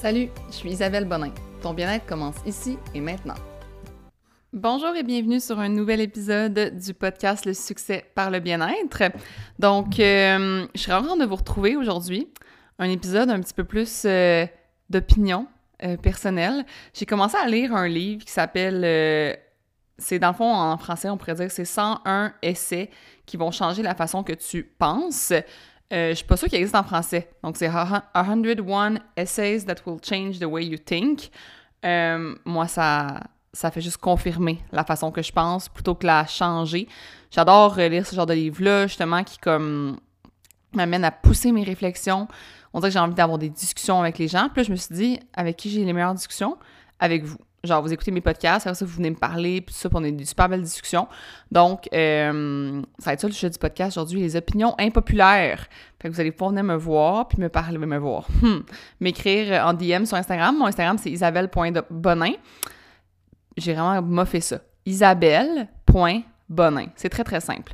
Salut, je suis Isabelle Bonin. Ton bien-être commence ici et maintenant. Bonjour et bienvenue sur un nouvel épisode du podcast Le succès par le bien-être. Donc, euh, je suis ravie de vous retrouver aujourd'hui. Un épisode un petit peu plus euh, d'opinion euh, personnelle. J'ai commencé à lire un livre qui s'appelle c'est dans le fond, en français, on pourrait dire c'est 101 essais qui vont changer la façon que tu penses. Euh, je suis pas sûre qu'il existe en français. Donc, c'est 101 Essays That Will Change the Way You Think. Euh, moi, ça, ça fait juste confirmer la façon que je pense plutôt que la changer. J'adore lire ce genre de livre-là, justement, qui comme m'amène à pousser mes réflexions. On dirait que j'ai envie d'avoir des discussions avec les gens. Puis là, je me suis dit, avec qui j'ai les meilleures discussions? Avec vous genre vous écoutez mes podcasts, après ça vous venez me parler, puis ça, puis on a des super belles discussions. Donc, euh, ça va être ça le sujet du podcast aujourd'hui, les opinions impopulaires. Fait que vous allez pouvoir venir me voir, puis me parler, me voir, hmm. m'écrire en DM sur Instagram. Mon Instagram, c'est isabelle.bonin. J'ai vraiment moffé ça. isabelle.bonin. C'est très, très simple.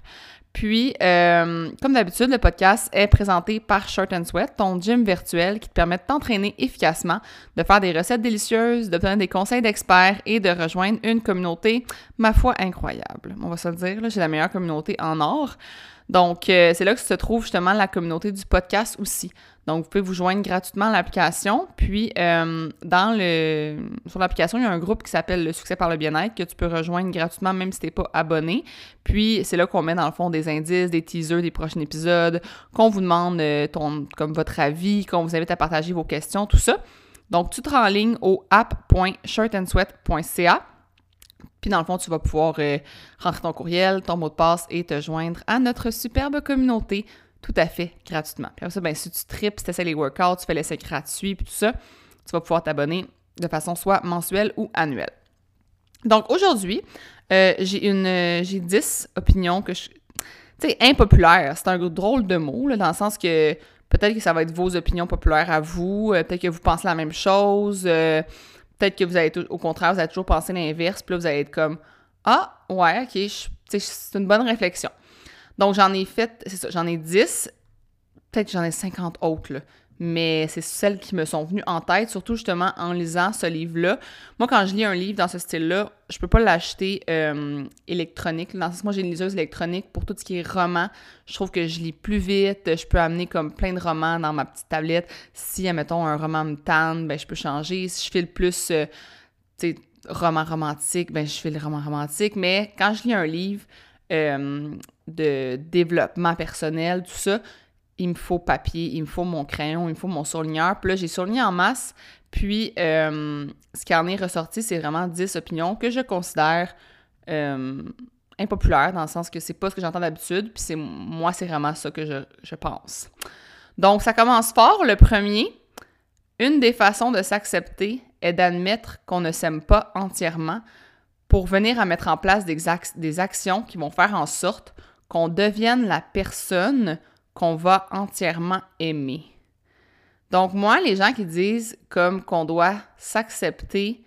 Puis, euh, comme d'habitude, le podcast est présenté par Short and Sweat, ton gym virtuel qui te permet de t'entraîner efficacement, de faire des recettes délicieuses, d'obtenir des conseils d'experts et de rejoindre une communauté, ma foi, incroyable. On va se le dire, j'ai la meilleure communauté en or. Donc, euh, c'est là que se trouve justement la communauté du podcast aussi. Donc, vous pouvez vous joindre gratuitement à l'application. Puis, euh, dans le, sur l'application, il y a un groupe qui s'appelle Le succès par le bien-être que tu peux rejoindre gratuitement même si tu n'es pas abonné. Puis, c'est là qu'on met dans le fond des indices, des teasers des prochains épisodes, qu'on vous demande euh, comme votre avis, qu'on vous invite à partager vos questions, tout ça. Donc, tu te rends en ligne au app.shirtandsweat.ca. Puis dans le fond, tu vas pouvoir euh, rentrer ton courriel, ton mot de passe et te joindre à notre superbe communauté tout à fait gratuitement. Puis après ça, ben, si tu tripes, si tu essaies les workouts, tu fais l'essai gratuit, puis tout ça, tu vas pouvoir t'abonner de façon soit mensuelle ou annuelle. Donc aujourd'hui, euh, j'ai une euh, j'ai 10 opinions que je. Tu sais, impopulaires. C'est un drôle de mot, là, dans le sens que peut-être que ça va être vos opinions populaires à vous, peut-être que vous pensez la même chose, Peut-être que vous avez, au contraire, vous avez toujours pensé l'inverse, puis là, vous allez être comme Ah, ouais, ok, c'est une bonne réflexion. Donc, j'en ai fait, c'est ça, j'en ai 10, peut-être j'en ai 50 autres, là mais c'est celles qui me sont venues en tête, surtout justement en lisant ce livre-là. Moi, quand je lis un livre dans ce style-là, je peux pas l'acheter euh, électronique. Dans ce sens, moi, j'ai une liseuse électronique pour tout ce qui est roman. Je trouve que je lis plus vite. Je peux amener comme plein de romans dans ma petite tablette. Si, admettons, un roman me tanne, ben, je peux changer. Si je fais le plus, euh, roman romantique, ben, je fais le roman romantique. Mais quand je lis un livre euh, de développement personnel, tout ça, il me faut papier, il me faut mon crayon, il me faut mon surligneur. Puis là, j'ai surligné en masse. Puis, euh, ce qui en est ressorti, c'est vraiment 10 opinions que je considère euh, impopulaires, dans le sens que c'est pas ce que j'entends d'habitude. Puis, c'est moi, c'est vraiment ça que je, pense. Donc, ça commence fort. Le premier, une des façons de s'accepter est d'admettre qu'on ne s'aime pas entièrement pour venir à mettre en place des actions qui vont faire en sorte qu'on devienne la personne qu'on va entièrement aimer. Donc moi, les gens qui disent comme qu'on doit s'accepter,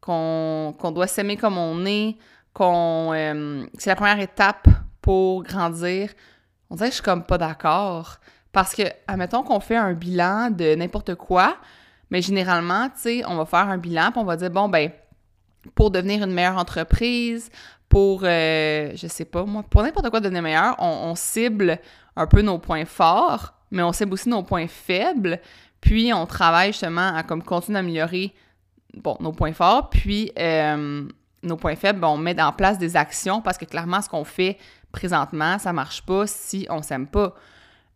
qu'on doit s'aimer comme on est, qu'on euh, c'est la première étape pour grandir, on dirait que je suis comme pas d'accord. Parce que, admettons qu'on fait un bilan de n'importe quoi, mais généralement, tu sais, on va faire un bilan, puis on va dire, bon, ben, pour devenir une meilleure entreprise, pour, euh, je sais pas, moi, pour n'importe quoi devenir meilleur, on, cible un peu nos points forts, mais on cible aussi nos points faibles, puis on travaille justement à comme continuer d'améliorer, bon, nos points forts, puis euh, nos points faibles, on met en place des actions parce que clairement, ce qu'on fait présentement, ça marche pas si on s'aime pas.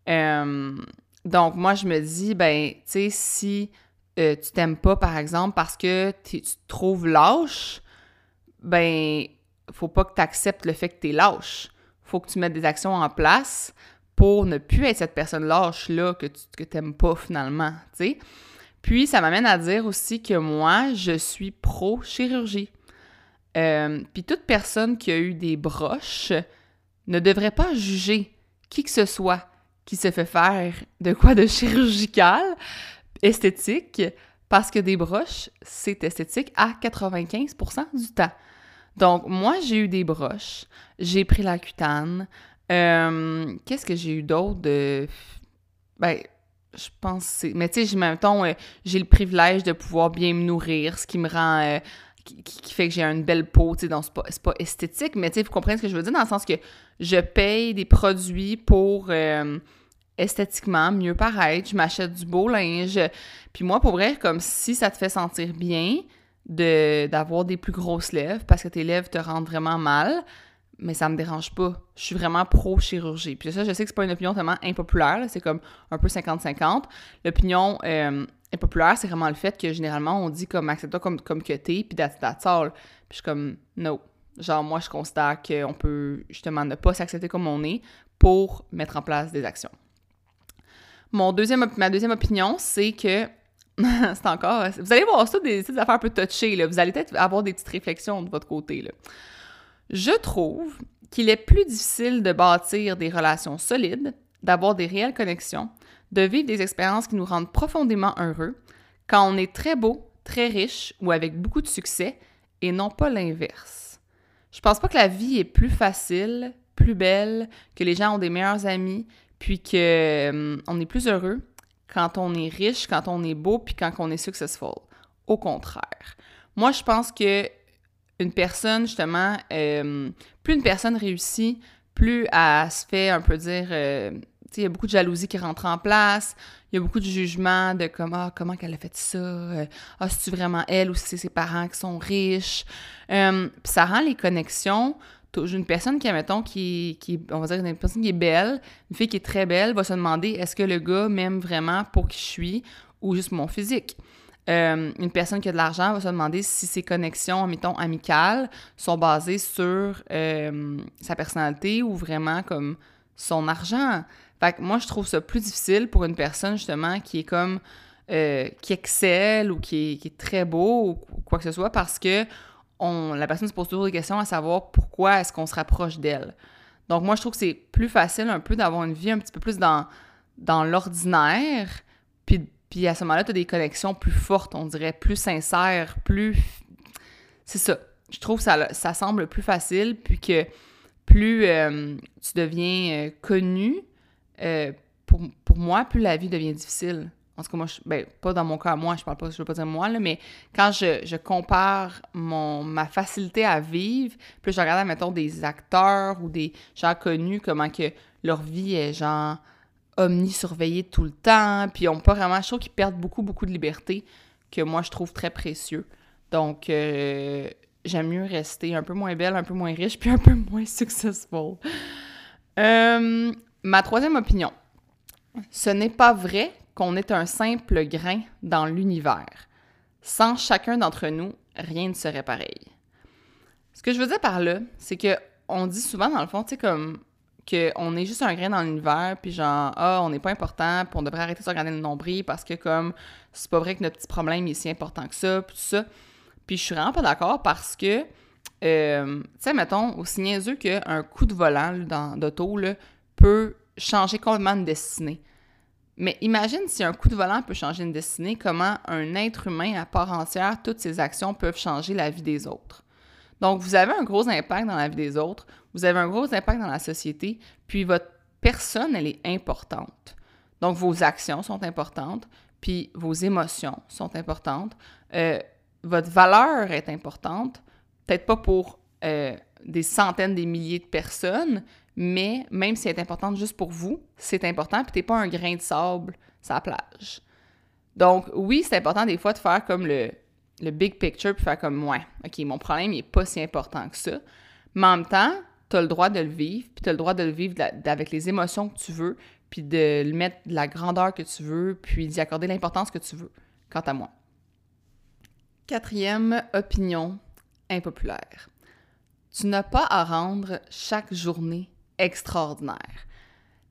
Euh, donc, moi, je me dis, ben, tu sais, si tu t'aimes pas, par exemple, parce que tu te trouves lâche, ben, faut pas que tu acceptes le fait que tu es lâche. faut que tu mettes des actions en place pour ne plus être cette personne lâche-là que tu que pas finalement, Puis, ça m'amène à dire aussi que moi, je suis pro-chirurgie. Euh, puis toute personne qui a eu des broches ne devrait pas juger qui que ce soit qui se fait faire de quoi de chirurgical, esthétique, parce que des broches, c'est esthétique à 95% du temps. Donc, moi, j'ai eu des broches. J'ai pris la cutane. Euh, qu'est-ce que j'ai eu d'autre de. Ben, je pense que c'est... Mais tu sais, temps, euh, j'ai le privilège de pouvoir bien me nourrir, ce qui me rend... Euh, qui, fait que j'ai une belle peau, tu sais, donc c'est pas, pas, esthétique, mais tu sais, vous comprenez ce que je veux dire, dans le sens que je paye des produits pour esthétiquement mieux paraître, je m'achète du beau linge, puis moi, pour vrai, comme si ça te fait sentir bien d'avoir des plus grosses lèvres, parce que tes lèvres te rendent vraiment mal, mais ça me dérange pas. Je suis vraiment pro-chirurgie. Puis ça, je sais que c'est pas une opinion tellement impopulaire, c'est comme un peu 50-50. L'opinion euh, impopulaire, c'est vraiment le fait que généralement, on dit comme accepte-toi comme, comme que t'es, puis that's, that's all. Puis je suis comme, no. Genre, moi, je constate qu'on peut justement ne pas s'accepter comme on est pour mettre en place des actions. Mon deuxième, ma deuxième opinion, c'est que c'est encore. Vous allez voir ça, des, des affaires un peu touchées, là. Vous allez peut-être avoir des petites réflexions de votre côté, là. Je trouve qu'il est plus difficile de bâtir des relations solides, d'avoir des réelles connexions, de vivre des expériences qui nous rendent profondément heureux quand on est très beau, très riche ou avec beaucoup de succès et non pas l'inverse. Je pense pas que la vie est plus facile, plus belle, que les gens ont des meilleurs amis, puis que hum, on est plus heureux quand on est riche, quand on est beau, puis quand on est successful. Au contraire. Moi, je pense que une personne, justement, euh, plus une personne réussit, plus elle se fait un peu dire, euh, il y a beaucoup de jalousie qui rentre en place, il y a beaucoup de jugement de comment, comment qu'elle a fait ça, euh, ah, c'est-tu vraiment elle ou c'est ses parents qui sont riches? Ça rend les connexions. Une personne qui, mettons, qui, qui, on va dire, une personne qui est belle, une fille qui est très belle, va se demander est-ce que le gars m'aime vraiment pour qui je suis ou juste mon physique? Euh, une personne qui a de l'argent va se demander si ses connexions, mettons, amicales, sont basées sur euh, sa personnalité ou vraiment comme son argent. Fait que moi, je trouve ça plus difficile pour une personne, justement, qui est comme... Euh, qui excelle ou qui est, très beau ou quoi que ce soit parce que on, la personne se pose toujours des questions à savoir pourquoi est-ce qu'on se rapproche d'elle. Donc moi, je trouve que c'est plus facile un peu d'avoir une vie un petit peu plus dans, dans l'ordinaire, puis puis à ce moment-là, tu as des connexions plus fortes, on dirait, plus sincères, plus. C'est ça. Je trouve que ça, ça semble plus facile, puis que plus euh, tu deviens euh, connu, euh, pour, pour, moi, plus la vie devient difficile. En tout cas, moi, je, ben, pas dans mon cas, moi, je parle pas, je veux pas dire moi, là, mais quand je, je compare mon, ma facilité à vivre, plus je regarde, mettons, des acteurs ou des gens connus, comment que leur vie est genre omnisurveillés tout le temps, puis on pas vraiment, je trouve qu'ils perdent beaucoup, beaucoup de liberté que moi, je trouve très précieux. Donc, euh, j'aime mieux rester un peu moins belle, un peu moins riche, puis un peu moins successful. Euh, ma troisième opinion. Ce n'est pas vrai qu'on est un simple grain dans l'univers. Sans chacun d'entre nous, rien ne serait pareil. Ce que je veux dire par là, c'est que on dit souvent, dans le fond, tu sais, comme qu'on est juste un grain dans l'univers, puis genre, ah, on n'est pas important, puis on devrait arrêter de se regarder le nombril parce que, comme, c'est pas vrai que notre petit problème est si important que ça, puis tout ça. Puis je suis vraiment pas d'accord parce que, euh, tu sais, mettons, aussi niaiseux qu'un coup de volant d'auto peut changer complètement une destinée. Mais imagine si un coup de volant peut changer une destinée, comment un être humain à part entière, toutes ses actions peuvent changer la vie des autres. Donc, vous avez un gros impact dans la vie des autres, vous avez un gros impact dans la société, puis votre personne, elle est importante. Donc, vos actions sont importantes, puis vos émotions sont importantes. Euh, votre valeur est importante, peut-être pas pour euh, des centaines, des milliers de personnes, mais même si elle est importante juste pour vous, c'est important, puis t'es pas un grain de sable sur la plage. Donc, oui, c'est important des fois de faire comme le, le big picture puis faire comme, ouais, OK, mon problème, n'est pas si important que ça. Mais en même temps, tu as le droit de le vivre, puis tu as le droit de le vivre avec les émotions que tu veux, puis de le mettre de la grandeur que tu veux, puis d'y accorder l'importance que tu veux, quant à moi. Quatrième opinion impopulaire. Tu n'as pas à rendre chaque journée extraordinaire.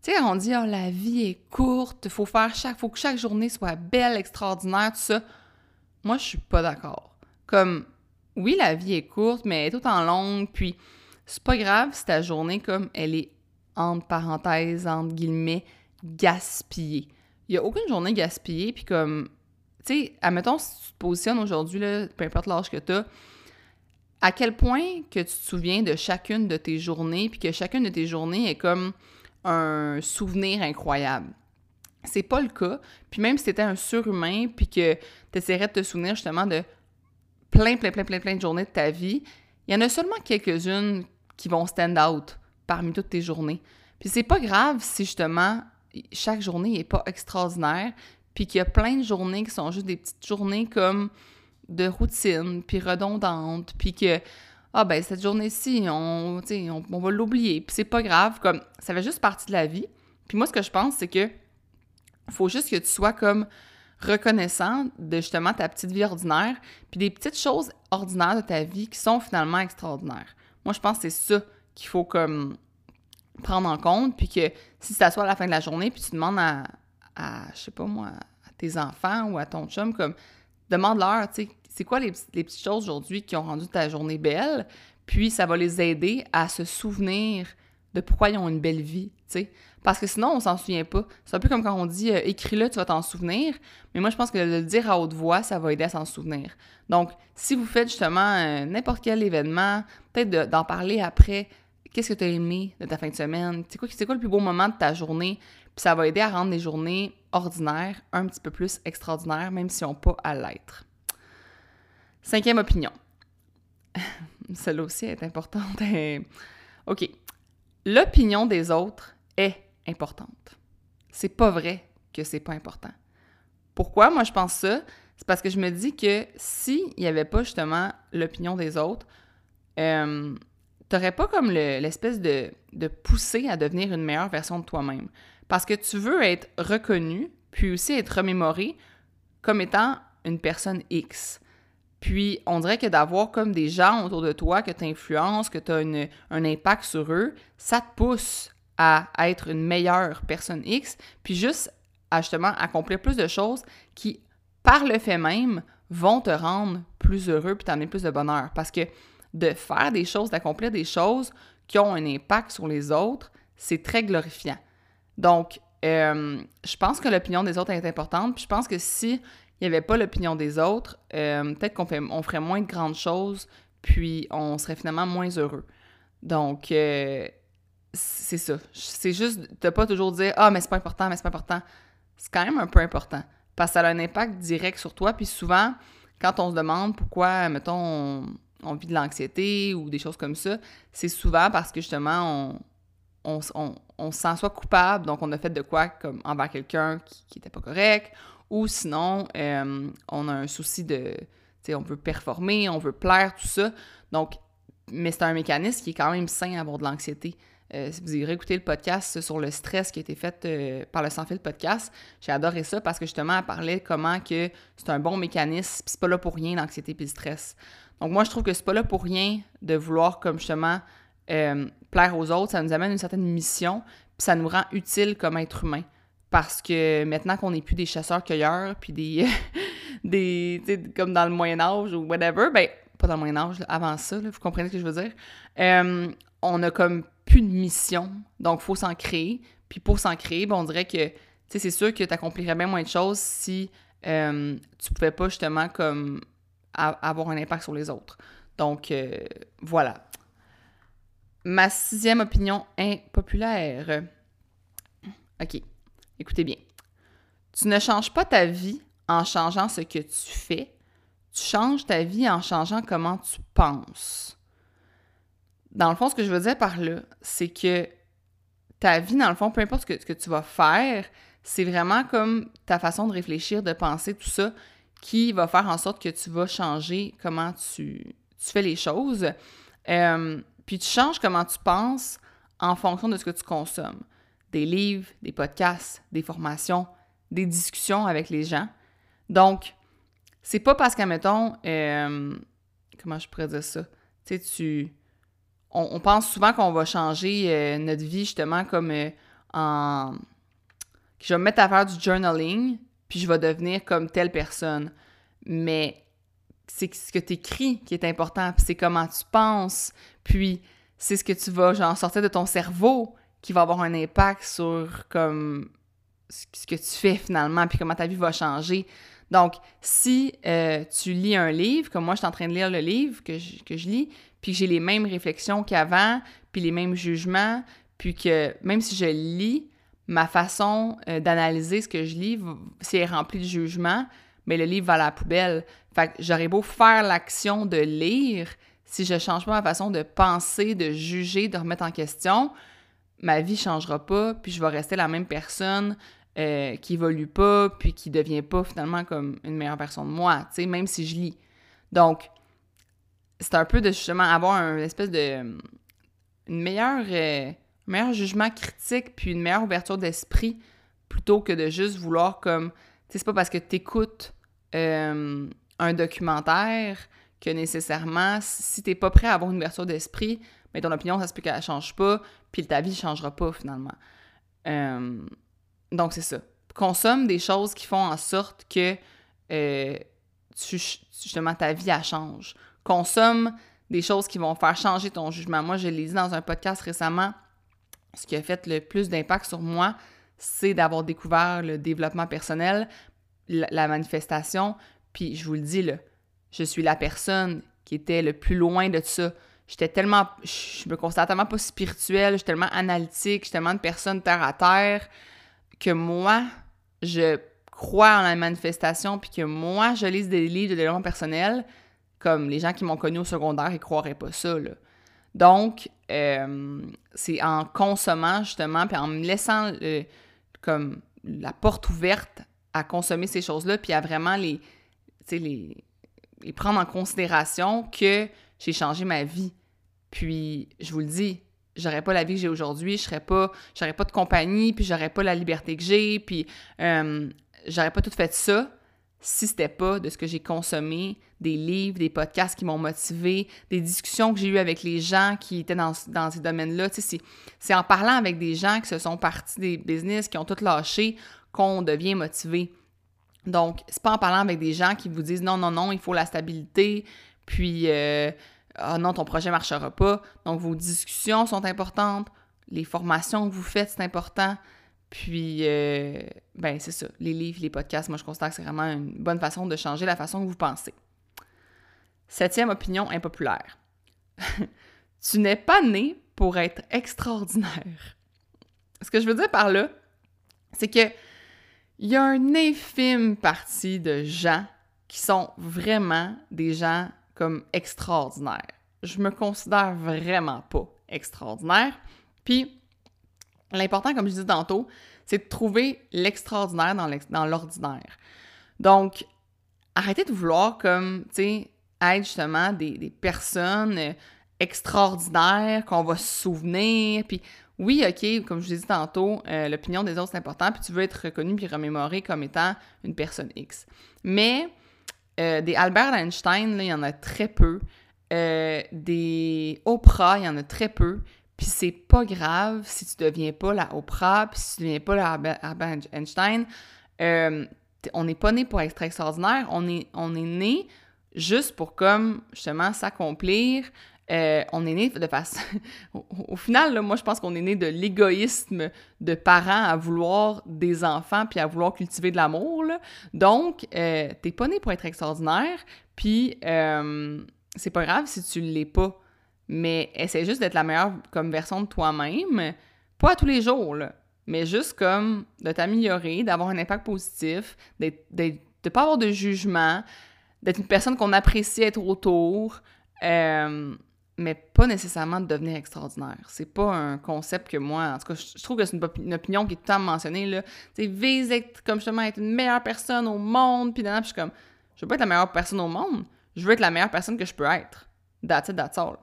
Tu sais, on dit, oh, la vie est courte, faut faire chaque, faut que chaque journée soit belle, extraordinaire, tout ça. Moi, je suis pas d'accord. Comme, oui, la vie est courte, mais elle est tout en longue, puis c'est pas grave si ta journée, comme, elle est, entre parenthèses, entre guillemets, gaspillée. Il y a aucune journée gaspillée, puis comme, tu sais, admettons, si tu te positionnes aujourd'hui, peu importe l'âge que tu à quel point que tu te souviens de chacune de tes journées, puis que chacune de tes journées est comme un souvenir incroyable? c'est pas le cas. Puis même si t'étais un surhumain, puis que t'essaierais de te souvenir justement de plein, plein, plein, plein, plein de journées de ta vie, il y en a seulement quelques-unes qui vont stand out parmi toutes tes journées. Puis c'est pas grave si justement chaque journée n'est pas extraordinaire, puis qu'il y a plein de journées qui sont juste des petites journées comme de routine, puis redondantes, puis que ah ben cette journée-ci, on, on, on va l'oublier, puis c'est pas grave, comme ça fait juste partie de la vie. Puis moi, ce que je pense, c'est que faut juste que tu sois comme reconnaissant de justement ta petite vie ordinaire, puis des petites choses ordinaires de ta vie qui sont finalement extraordinaires. Moi, je pense que c'est ça qu'il faut comme prendre en compte, puis que si ça soit à la fin de la journée, puis tu demandes à, à je sais pas moi, à tes enfants ou à ton chum, comme, demande-leur, tu sais, c'est quoi les, petites choses aujourd'hui qui ont rendu ta journée belle, puis ça va les aider à se souvenir de pourquoi ils ont une belle vie, tu sais. Parce que sinon, on s'en souvient pas. C'est un peu comme quand on dit euh, écris-le, tu vas t'en souvenir. Mais moi, je pense que de le dire à haute voix, ça va aider à s'en souvenir. Donc, si vous faites justement euh, n'importe quel événement, peut-être d'en parler après, qu'est-ce que tu as aimé de ta fin de semaine? C'est quoi, quoi le plus beau moment de ta journée? Ça va aider à rendre les journées ordinaires un petit peu plus extraordinaires, même si on pas à l'être. Cinquième opinion. Celle-là aussi est importante. OK. L'opinion des autres est importante. C'est pas vrai que c'est pas important. Pourquoi moi je pense ça? C'est parce que je me dis que s'il n'y avait pas justement l'opinion des autres, euh, t'aurais pas comme l'espèce de, de pousser à devenir une meilleure version de toi-même. Parce que tu veux être reconnu, puis aussi être remémoré comme étant une personne X. Puis on dirait que d'avoir comme des gens autour de toi que tu influences, que tu as un impact sur eux, ça te pousse à, être une meilleure personne X, puis juste à justement accomplir plus de choses qui, par le fait même, vont te rendre plus heureux puis t'amener plus de bonheur. Parce que de faire des choses, d'accomplir des choses qui ont un impact sur les autres, c'est très glorifiant. Donc, euh, je pense que l'opinion des autres est importante. Puis je pense que si il n'y avait pas l'opinion des autres, euh, peut-être qu'on on ferait moins de grandes choses, puis on serait finalement moins heureux. Donc, euh, c'est ça. C'est juste de pas toujours dire Ah, mais c'est pas important, mais c'est pas important. C'est quand même un peu important. Parce que ça a un impact direct sur toi. Puis souvent, quand on se demande pourquoi, mettons, on, vit de l'anxiété ou des choses comme ça, c'est souvent parce que justement, on, on, se sent soit coupable, donc on a fait de quoi comme envers quelqu'un qui, qui était pas correct, ou sinon, euh, on a un souci de. Tu sais, on veut performer, on veut plaire, tout ça. Donc, mais c'est un mécanisme qui est quand même sain à avoir de l'anxiété. Euh, si vous irez écouter le podcast sur le stress qui a été fait euh, par le Sans Fil Podcast, j'ai adoré ça parce que justement, elle parlait comment que c'est un bon mécanisme, puis c'est pas là pour rien l'anxiété puis le stress. Donc moi, je trouve que c'est pas là pour rien de vouloir comme justement euh, plaire aux autres, ça nous amène une certaine mission, puis ça nous rend utile comme être humain. Parce que maintenant qu'on n'est plus des chasseurs-cueilleurs, puis des, des comme dans le Moyen Âge ou whatever, ben pas dans le Moyen Âge, avant ça, vous comprenez ce que je veux dire, on a comme plus de mission, donc faut s'en créer. Puis pour s'en créer, ben, on dirait que, c'est sûr que tu accomplirais bien moins de choses si euh, tu pouvais pas justement comme avoir un impact sur les autres. Donc, euh, voilà. Ma sixième opinion impopulaire. OK, écoutez bien. Tu ne changes pas ta vie en changeant ce que tu fais. Tu changes ta vie en changeant comment tu penses dans le fond, ce que je veux dire par là, c'est que ta vie, dans le fond, peu importe ce que, tu vas faire, c'est vraiment comme ta façon de réfléchir, de penser, tout ça, qui va faire en sorte que tu vas changer comment tu, fais les choses. Euh, puis tu changes comment tu penses en fonction de ce que tu consommes. Des livres, des podcasts, des formations, des discussions avec les gens. Donc, c'est pas parce qu'à, mettons, euh, comment je pourrais dire ça? Tu sais, tu on, pense souvent qu'on va changer euh, notre vie justement comme euh, en... Je vais me mettre à faire du journaling, puis je vais devenir comme telle personne. Mais c'est ce que tu écris qui est important, puis c'est comment tu penses, puis c'est ce que tu vas genre sortir de ton cerveau qui va avoir un impact sur comme ce que tu fais finalement, puis comment ta vie va changer. Donc, si euh, tu lis un livre, comme moi je suis en train de lire le livre que que je lis, puis j'ai les mêmes réflexions qu'avant, puis les mêmes jugements, puis que même si je lis, ma façon euh, d'analyser ce que je lis, si elle est remplie de jugement, mais le livre va à la poubelle. Fait que j'aurais beau faire l'action de lire, si je change pas ma façon de penser, de juger, de remettre en question, ma vie changera pas, puis je vais rester la même personne euh, qui évolue pas, puis qui devient pas finalement comme une meilleure version de moi, tu sais, même si je lis. Donc, c'est un peu de justement avoir une espèce de une meilleure, euh, meilleur jugement critique, puis une meilleure ouverture d'esprit, plutôt que de juste vouloir comme, tu sais, c'est pas parce que tu écoutes euh, un documentaire que nécessairement, si t'es pas prêt à avoir une ouverture d'esprit, mais ton opinion, ça se peut qu'elle change pas, puis ta vie changera pas finalement. Euh, donc, c'est ça. Consomme des choses qui font en sorte que euh, justement ta vie, elle change. Consomme des choses qui vont faire changer ton jugement. Moi, je l'ai dit dans un podcast récemment, ce qui a fait le plus d'impact sur moi, c'est d'avoir découvert le développement personnel, la manifestation, puis je vous le dis, là, je suis la personne qui était le plus loin de ça. J'étais tellement. Je me considère tellement pas spirituelle, je suis tellement analytique, je suis tellement de personne terre à terre que moi, je crois en la manifestation, puis que moi, je lise des livres de développement personnel, comme les gens qui m'ont connu au secondaire, ils croiraient pas ça, là. Donc, euh, c'est en consommant, justement, puis en me laissant comme la porte ouverte à consommer ces choses-là, puis à vraiment les, les, et prendre en considération que j'ai changé ma vie. Puis, je vous le dis, j'aurais pas la vie que j'ai aujourd'hui, je serais pas, j'aurais pas de compagnie, puis j'aurais pas la liberté que j'ai, puis euh, j'aurais pas tout fait ça si c'était pas de ce que j'ai consommé, des livres, des podcasts qui m'ont motivé, des discussions que j'ai eues avec les gens qui étaient dans, ces domaines-là. Sais, c'est en parlant avec des gens qui se sont partis des business, qui ont tout lâché, qu'on devient motivé. Donc, c'est pas en parlant avec des gens qui vous disent non, non, non, il faut la stabilité, puis euh, ah non, ton projet marchera pas. Donc, vos discussions sont importantes, les formations que vous faites, c'est important. Puis, euh, ben, c'est ça. Les livres, les podcasts, moi, je constate que c'est vraiment une bonne façon de changer la façon que vous pensez. Septième opinion impopulaire. tu n'es pas né pour être extraordinaire. Ce que je veux dire par là, c'est que il y a une infime partie de gens qui sont vraiment des gens comme extraordinaires. Je me considère vraiment pas extraordinaire. Puis, l'important, comme je disais tantôt, c'est de trouver l'extraordinaire dans l'ordinaire. Donc, arrêtez de vouloir comme, tu sais, être justement des, des personnes extraordinaires qu'on va se souvenir. Puis oui, OK, comme je vous ai dit tantôt, euh, l'opinion des autres, c'est important, puis tu veux être reconnu puis remémoré comme étant une personne X. Mais euh, des Albert Einstein, il y en a très peu. Euh, des Oprah, il y en a très peu. Puis c'est pas grave si tu deviens pas la Oprah, puis si tu deviens pas la Albert Einstein. on n'est pas né pour être extraordinaire, on est, on est né juste pour comme justement s'accomplir, euh, on est né de façon. au, final, moi, je pense qu'on est né de l'égoïsme de parents à vouloir des enfants puis à vouloir cultiver de l'amour. Donc, euh, t'es pas né pour être extraordinaire, puis euh, c'est pas grave si tu l'es pas. Mais essaie juste d'être la meilleure comme version de toi-même, pas à tous les jours, mais juste comme de t'améliorer, d'avoir un impact positif, de ne pas avoir de jugement, d'être une personne qu'on apprécie être autour. Euh, mais pas nécessairement de devenir extraordinaire. C'est pas un concept que moi, en tout cas, je, trouve que c'est une, opinion qui est tout le temps mentionnée, là. Tu vise être, comme justement, être une meilleure personne au monde, puis je suis comme, je veux pas être la meilleure personne au monde, je veux être la meilleure personne que je peux être. That's it, that's all.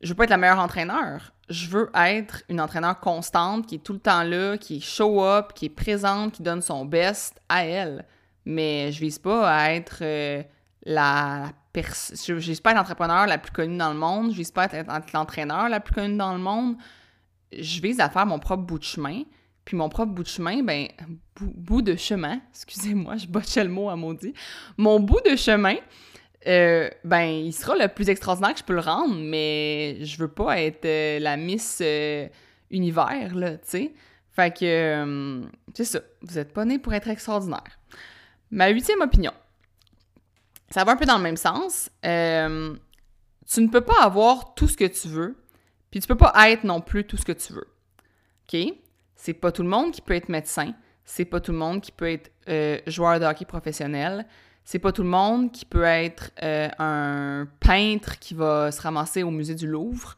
Je veux pas être la meilleure entraîneur. Je veux être une entraîneur constante, qui est tout le temps là, qui est show up, qui est présente, qui donne son best à elle. Mais je vise pas à être euh, la je n'espère pas être l'entrepreneur la plus connue dans le monde, je vise pas être l'entraîneur la plus connue dans le monde. Je vise à faire mon propre bout de chemin. Puis mon propre bout de chemin, ben, bout, de chemin, excusez-moi, je botchais le mot à maudit. Mon bout de chemin, euh, ben, il sera le plus extraordinaire que je peux le rendre, mais je veux pas être euh, la Miss euh, Univers, là, tu sais. Fait que, c'est ça, vous êtes pas né pour être extraordinaire. Ma huitième opinion ça va un peu dans le même sens. Euh, tu ne peux pas avoir tout ce que tu veux, puis tu peux pas être non plus tout ce que tu veux. OK? C'est pas tout le monde qui peut être médecin. C'est pas tout le monde qui peut être euh, joueur de hockey professionnel. C'est pas tout le monde qui peut être euh, un peintre qui va se ramasser au musée du Louvre.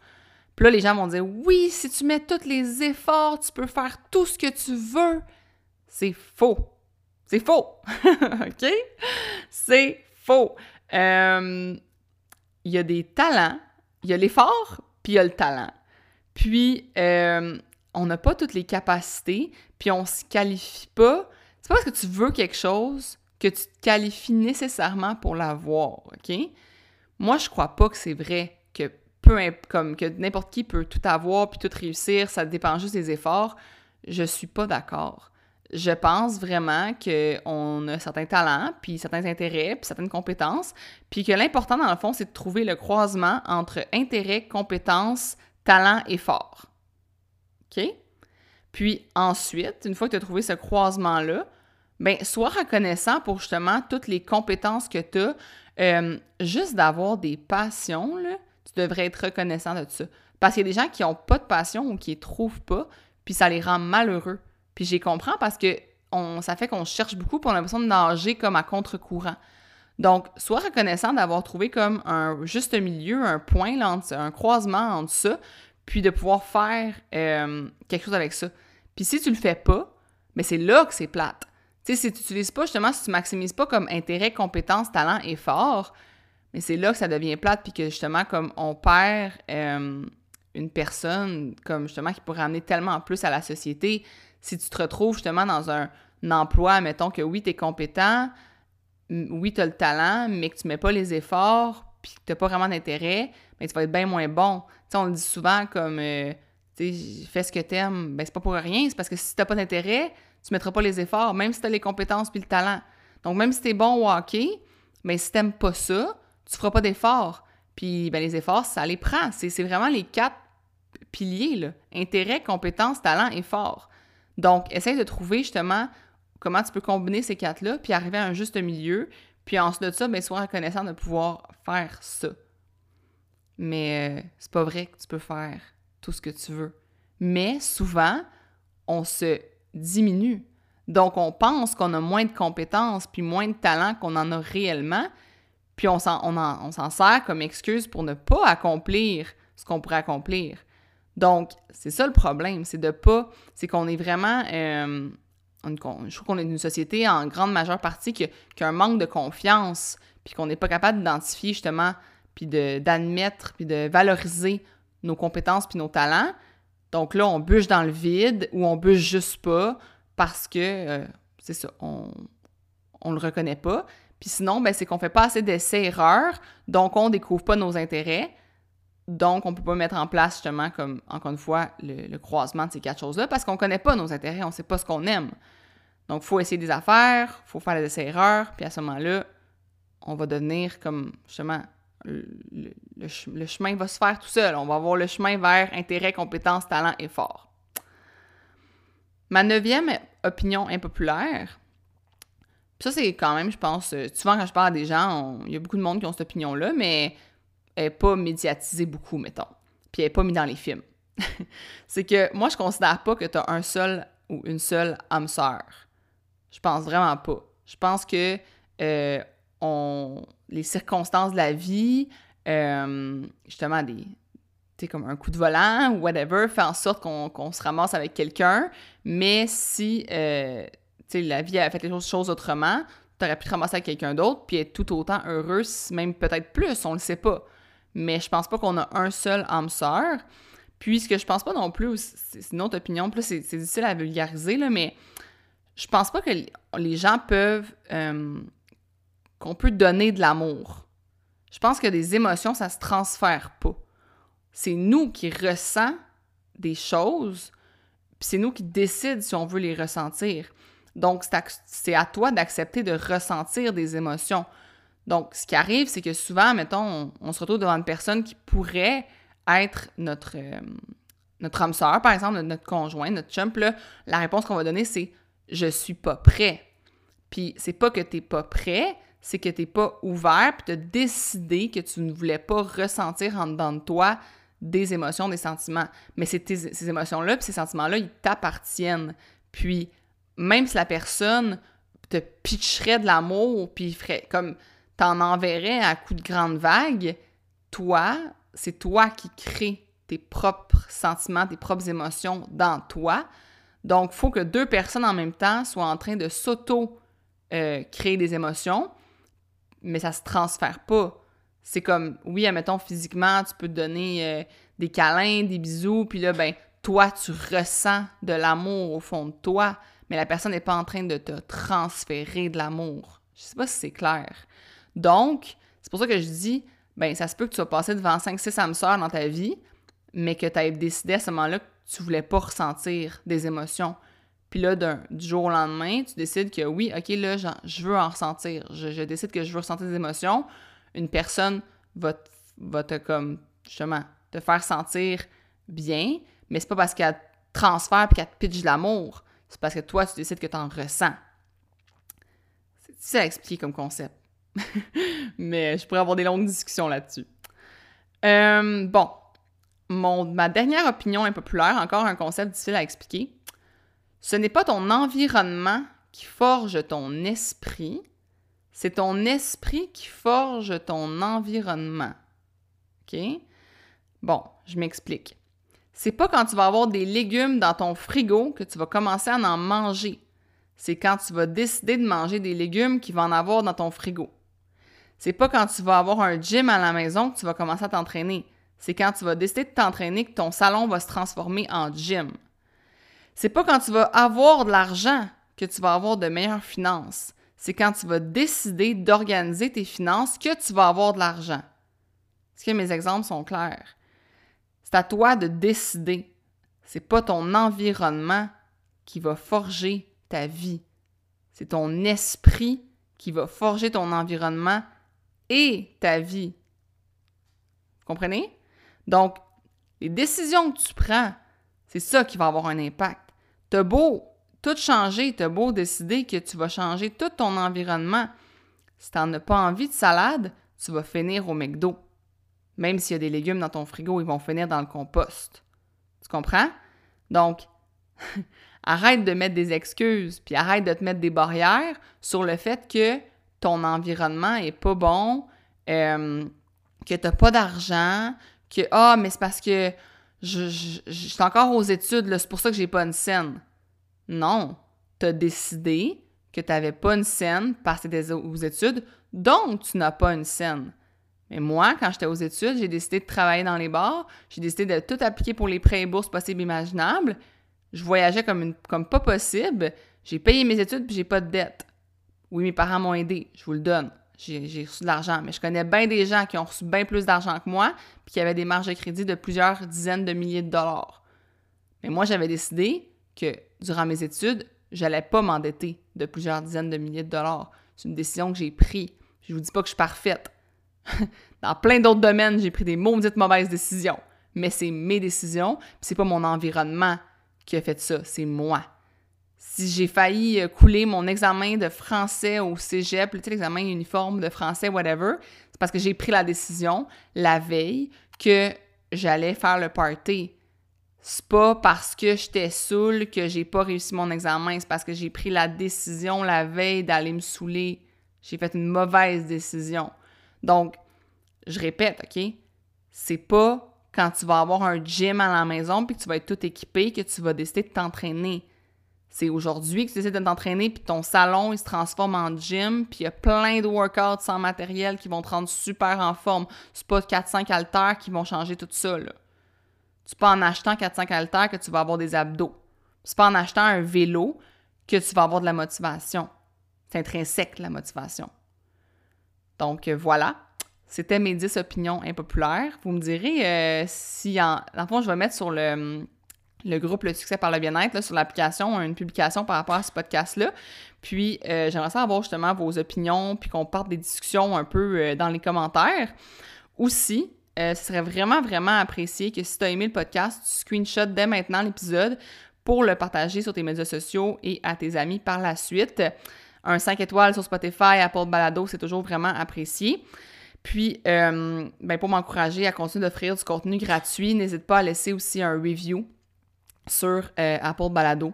Puis là, les gens vont dire Oui, si tu mets tous les efforts, tu peux faire tout ce que tu veux. C'est faux. C'est faux. OK? C'est faux. Euh, il y a des talents, il y a l'effort, puis il y a le talent. Puis, euh, on n'a pas toutes les capacités, puis on se qualifie pas. C'est pas parce que tu veux quelque chose que tu te qualifies nécessairement pour l'avoir, OK? Moi, je crois pas que c'est vrai que peu comme que n'importe qui peut tout avoir puis tout réussir, ça dépend juste des efforts. Je suis pas d'accord. Je pense vraiment qu'on a certains talents, puis certains intérêts, puis certaines compétences, puis que l'important, dans le fond, c'est de trouver le croisement entre intérêt, compétences, talent et fort. OK? Puis ensuite, une fois que tu as trouvé ce croisement-là, ben sois reconnaissant pour justement toutes les compétences que tu as. Euh, juste d'avoir des passions, tu devrais être reconnaissant de ça. Parce qu'il y a des gens qui n'ont pas de passion ou qui ne trouvent pas, puis ça les rend malheureux. Puis j'y comprends parce que on, ça fait qu'on cherche beaucoup pour l'impression de nager comme à contre-courant. Donc, sois reconnaissant d'avoir trouvé comme un juste milieu, un point, un croisement entre ça, puis de pouvoir faire euh, quelque chose avec ça. Puis si tu le fais pas, mais c'est là que c'est plate. Tu sais, si tu n'utilises pas, justement, si tu maximises pas comme intérêt, compétence, talent, effort, mais c'est là que ça devient plate, puis que justement, comme on perd euh, une personne, comme justement, qui pourrait amener tellement plus à la société, si tu te retrouves justement dans un, emploi, mettons que oui, tu es compétent, oui, tu as le talent, mais que tu mets pas les efforts, puis que tu n'as pas vraiment d'intérêt, mais tu vas être bien moins bon. On le dit souvent comme, euh, fais ce que tu aimes, ben c'est pas pour rien, c'est parce que si tu pas d'intérêt, tu mettras pas les efforts, même si tu as les compétences puis le talent. Donc, même si tu es bon au hockey, mais si tu pas ça, tu feras pas d'efforts. Puis, ben, les efforts, ça les prend. C'est vraiment les quatre piliers, là. Intérêt, compétence, talent, effort. Donc, essaye de trouver justement comment tu peux combiner ces quatre-là, puis arriver à un juste milieu. Puis ensuite de ça, bien, sois reconnaissant de pouvoir faire ça. Mais euh, c'est pas vrai que tu peux faire tout ce que tu veux. Mais souvent, on se diminue. Donc, on pense qu'on a moins de compétences puis moins de talent qu'on en a réellement, puis on s'en, on sert comme excuse pour ne pas accomplir ce qu'on pourrait accomplir. Donc, c'est ça le problème, c'est de pas, c'est qu'on est vraiment, euh, je trouve qu'on est une société en grande majeure partie qui, a un manque de confiance, puis qu'on n'est pas capable d'identifier justement, puis d'admettre, puis de valoriser nos compétences puis nos talents. Donc là, on bûche dans le vide ou on bûche juste pas parce que, euh, c'est ça, on, on le reconnaît pas. Puis sinon, ben, c'est qu'on fait pas assez d'essais-erreurs, donc on découvre pas nos intérêts. Donc, on peut pas mettre en place justement, comme encore une fois, le, croisement de ces quatre choses-là parce qu'on connaît pas nos intérêts, on sait pas ce qu'on aime. Donc, il faut essayer des affaires, il faut faire des essais-erreurs, puis à ce moment-là, on va devenir comme justement le, chemin va se faire tout seul. On va avoir le chemin vers intérêt, compétence, talent, effort. Ma neuvième opinion impopulaire, ça c'est quand même, je pense, euh, souvent quand je parle à des gens, il y a beaucoup de monde qui ont cette opinion-là, mais n'est pas médiatisée beaucoup, mettons. Puis elle n'est pas mise dans les films. c'est que moi, je considère pas que tu as un seul ou une seule âme sœur. Je pense vraiment pas. Je pense que euh, on, les circonstances de la vie, euh, justement des comme un coup de volant ou whatever, fait en sorte qu'on se ramasse avec quelqu'un. Mais si euh, la vie a fait les choses autrement, tu aurais pu te ramasser avec quelqu'un d'autre puis être tout autant heureux, même peut-être plus, on le sait pas. Mais je pense pas qu'on a un seul âme sœur. Puis ce que je pense pas non plus, c'est une autre opinion, plus c'est difficile à vulgariser, là, mais je pense pas que les gens peuvent euh, qu'on peut donner de l'amour. Je pense que des émotions, ça se transfère pas. C'est nous qui ressent des choses, puis c'est nous qui décident si on veut les ressentir. Donc, c'est à toi d'accepter de ressentir des émotions. Donc, ce qui arrive, c'est que souvent, mettons, on, se retrouve devant une personne qui pourrait être notre, euh, notre âme sœur, par exemple, notre conjoint, notre chump, là, la réponse qu'on va donner, c'est « je suis pas prêt ». Puis, c'est pas que t'es pas prêt, c'est que tu n'es pas ouvert, puis tu as décidé que tu ne voulais pas ressentir en dedans de toi des émotions, des sentiments. Mais ces émotions-là, puis ces sentiments-là, ils t'appartiennent. Puis, même si la personne te pitcherait de l'amour, puis ferait comme t'en enverrais à coup de grandes vagues, toi, c'est toi qui crée tes propres sentiments, tes propres émotions dans toi. Donc, il faut que deux personnes en même temps soient en train de s'auto-créer euh, des émotions, mais ça se transfère pas. C'est comme, oui, admettons, physiquement, tu peux te donner euh, des câlins, des bisous, puis là, ben, toi, tu ressens de l'amour au fond de toi, mais la personne n'est pas en train de te transférer de l'amour. Je sais pas si c'est clair. Donc, c'est pour ça que je dis, ben, ça se peut que tu sois passé devant 5-6 âmes sœurs dans ta vie, mais que tu aies décidé à ce moment-là que tu voulais pas ressentir des émotions. Puis là, du jour au lendemain, tu décides que oui, OK, là, je veux en ressentir. Je, décide que je veux ressentir des émotions. Une personne va, va te, comme, justement, te faire sentir bien, mais c'est pas parce qu'elle te transfère et qu'elle te pitch de l'amour. C'est parce que toi, tu décides que tu en ressens. C'est difficile à expliquer comme concept. mais je pourrais avoir des longues discussions là-dessus. Euh, bon, ma dernière opinion impopulaire, encore un concept difficile à expliquer. Ce n'est pas ton environnement qui forge ton esprit, c'est ton esprit qui forge ton environnement. OK? Bon, je m'explique. C'est pas quand tu vas avoir des légumes dans ton frigo que tu vas commencer à en manger. C'est quand tu vas décider de manger des légumes qu'il va en avoir dans ton frigo. C'est pas quand tu vas avoir un gym à la maison que tu vas commencer à t'entraîner. C'est quand tu vas décider de t'entraîner que ton salon va se transformer en gym. C'est pas quand tu vas avoir de l'argent que tu vas avoir de meilleures finances. C'est quand tu vas décider d'organiser tes finances que tu vas avoir de l'argent. Est-ce que mes exemples sont clairs? C'est à toi de décider. C'est pas ton environnement qui va forger ta vie. C'est ton esprit qui va forger ton environnement ta vie. Comprenez? Donc, les décisions que tu prends, c'est ça qui va avoir un impact. T'as beau tout changer, t'as beau décider que tu vas changer tout ton environnement. Si t'en as pas envie de salade, tu vas finir au McDo. Même s'il y a des légumes dans ton frigo, ils vont finir dans le compost. Tu comprends? Donc, arrête de mettre des excuses, puis arrête de te mettre des barrières sur le fait que ton environnement est pas bon, euh, que t'as pas d'argent, que Ah, mais c'est parce que je, encore aux études, c'est pour ça que j'ai pas une scène. Non. Tu as décidé que tu n'avais pas une scène parce que tu étais aux études, donc tu n'as pas une scène. Mais moi, quand j'étais aux études, j'ai décidé de travailler dans les bars, j'ai décidé de tout appliquer pour les prêts et bourses possibles imaginables. Je voyageais comme, comme pas possible. J'ai payé mes études puis j'ai pas de dette. Oui, mes parents m'ont aidé, je vous le donne j'ai reçu de l'argent. Mais je connais bien des gens qui ont reçu bien plus d'argent que moi, puis qui avaient des marges de crédit de plusieurs dizaines de milliers de dollars. Mais moi, j'avais décidé que durant mes études, j'allais pas m'endetter de plusieurs dizaines de milliers de dollars. C'est une décision que j'ai prise. Je vous dis pas que je suis parfaite. Dans plein d'autres domaines, j'ai pris des maudites mauvaises décisions. Mais c'est mes décisions, puis c'est pas mon environnement qui a fait ça, c'est moi si j'ai failli euh, couler mon examen de français au cégep, l'examen uniforme de français, whatever, c'est parce que j'ai pris la décision la veille que j'allais faire le party. C'est pas parce que j'étais saoule que j'ai pas réussi mon examen, c'est parce que j'ai pris la décision la veille d'aller me saouler. J'ai fait une mauvaise décision. Donc, je répète, OK? C'est pas quand tu vas avoir un gym à la maison puis que tu vas être tout équipé que tu vas décider de t'entraîner c'est aujourd'hui que tu décides de t'entraîner, puis ton salon, il se transforme en gym, puis il y a plein de workouts sans matériel qui vont te rendre super en forme. C'est pas 4-5 haltères qui vont changer tout ça, là. C'est pas en achetant 4-5 haltères que tu vas avoir des abdos. C'est pas en achetant un vélo que tu vas avoir de la motivation. C'est intrinsèque, la motivation. Donc, euh, voilà. C'était mes 10 opinions impopulaires. Vous me direz euh, si, en... Dans le fond, je vais mettre sur le le groupe Le Succès par le bien-être sur l'application, une publication par rapport à ce podcast-là. Puis euh, j'aimerais ça avoir justement vos opinions, puis qu'on parte des discussions un peu euh, dans les commentaires. Aussi, euh, ce serait vraiment, vraiment apprécié que si tu as aimé le podcast, tu screenshots dès maintenant l'épisode pour le partager sur tes médias sociaux et à tes amis par la suite. Un 5 étoiles sur Spotify, Apple Balado, c'est toujours vraiment apprécié. Puis, euh, ben pour m'encourager à continuer d'offrir du contenu gratuit, n'hésite pas à laisser aussi un review sur euh, Apple Balado,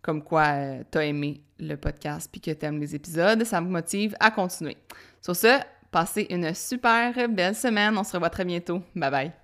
comme quoi euh, t'as aimé le podcast puis que t'aimes les épisodes. Ça me motive à continuer. Sur ce, passez une super belle semaine. On se revoit très bientôt. Bye bye.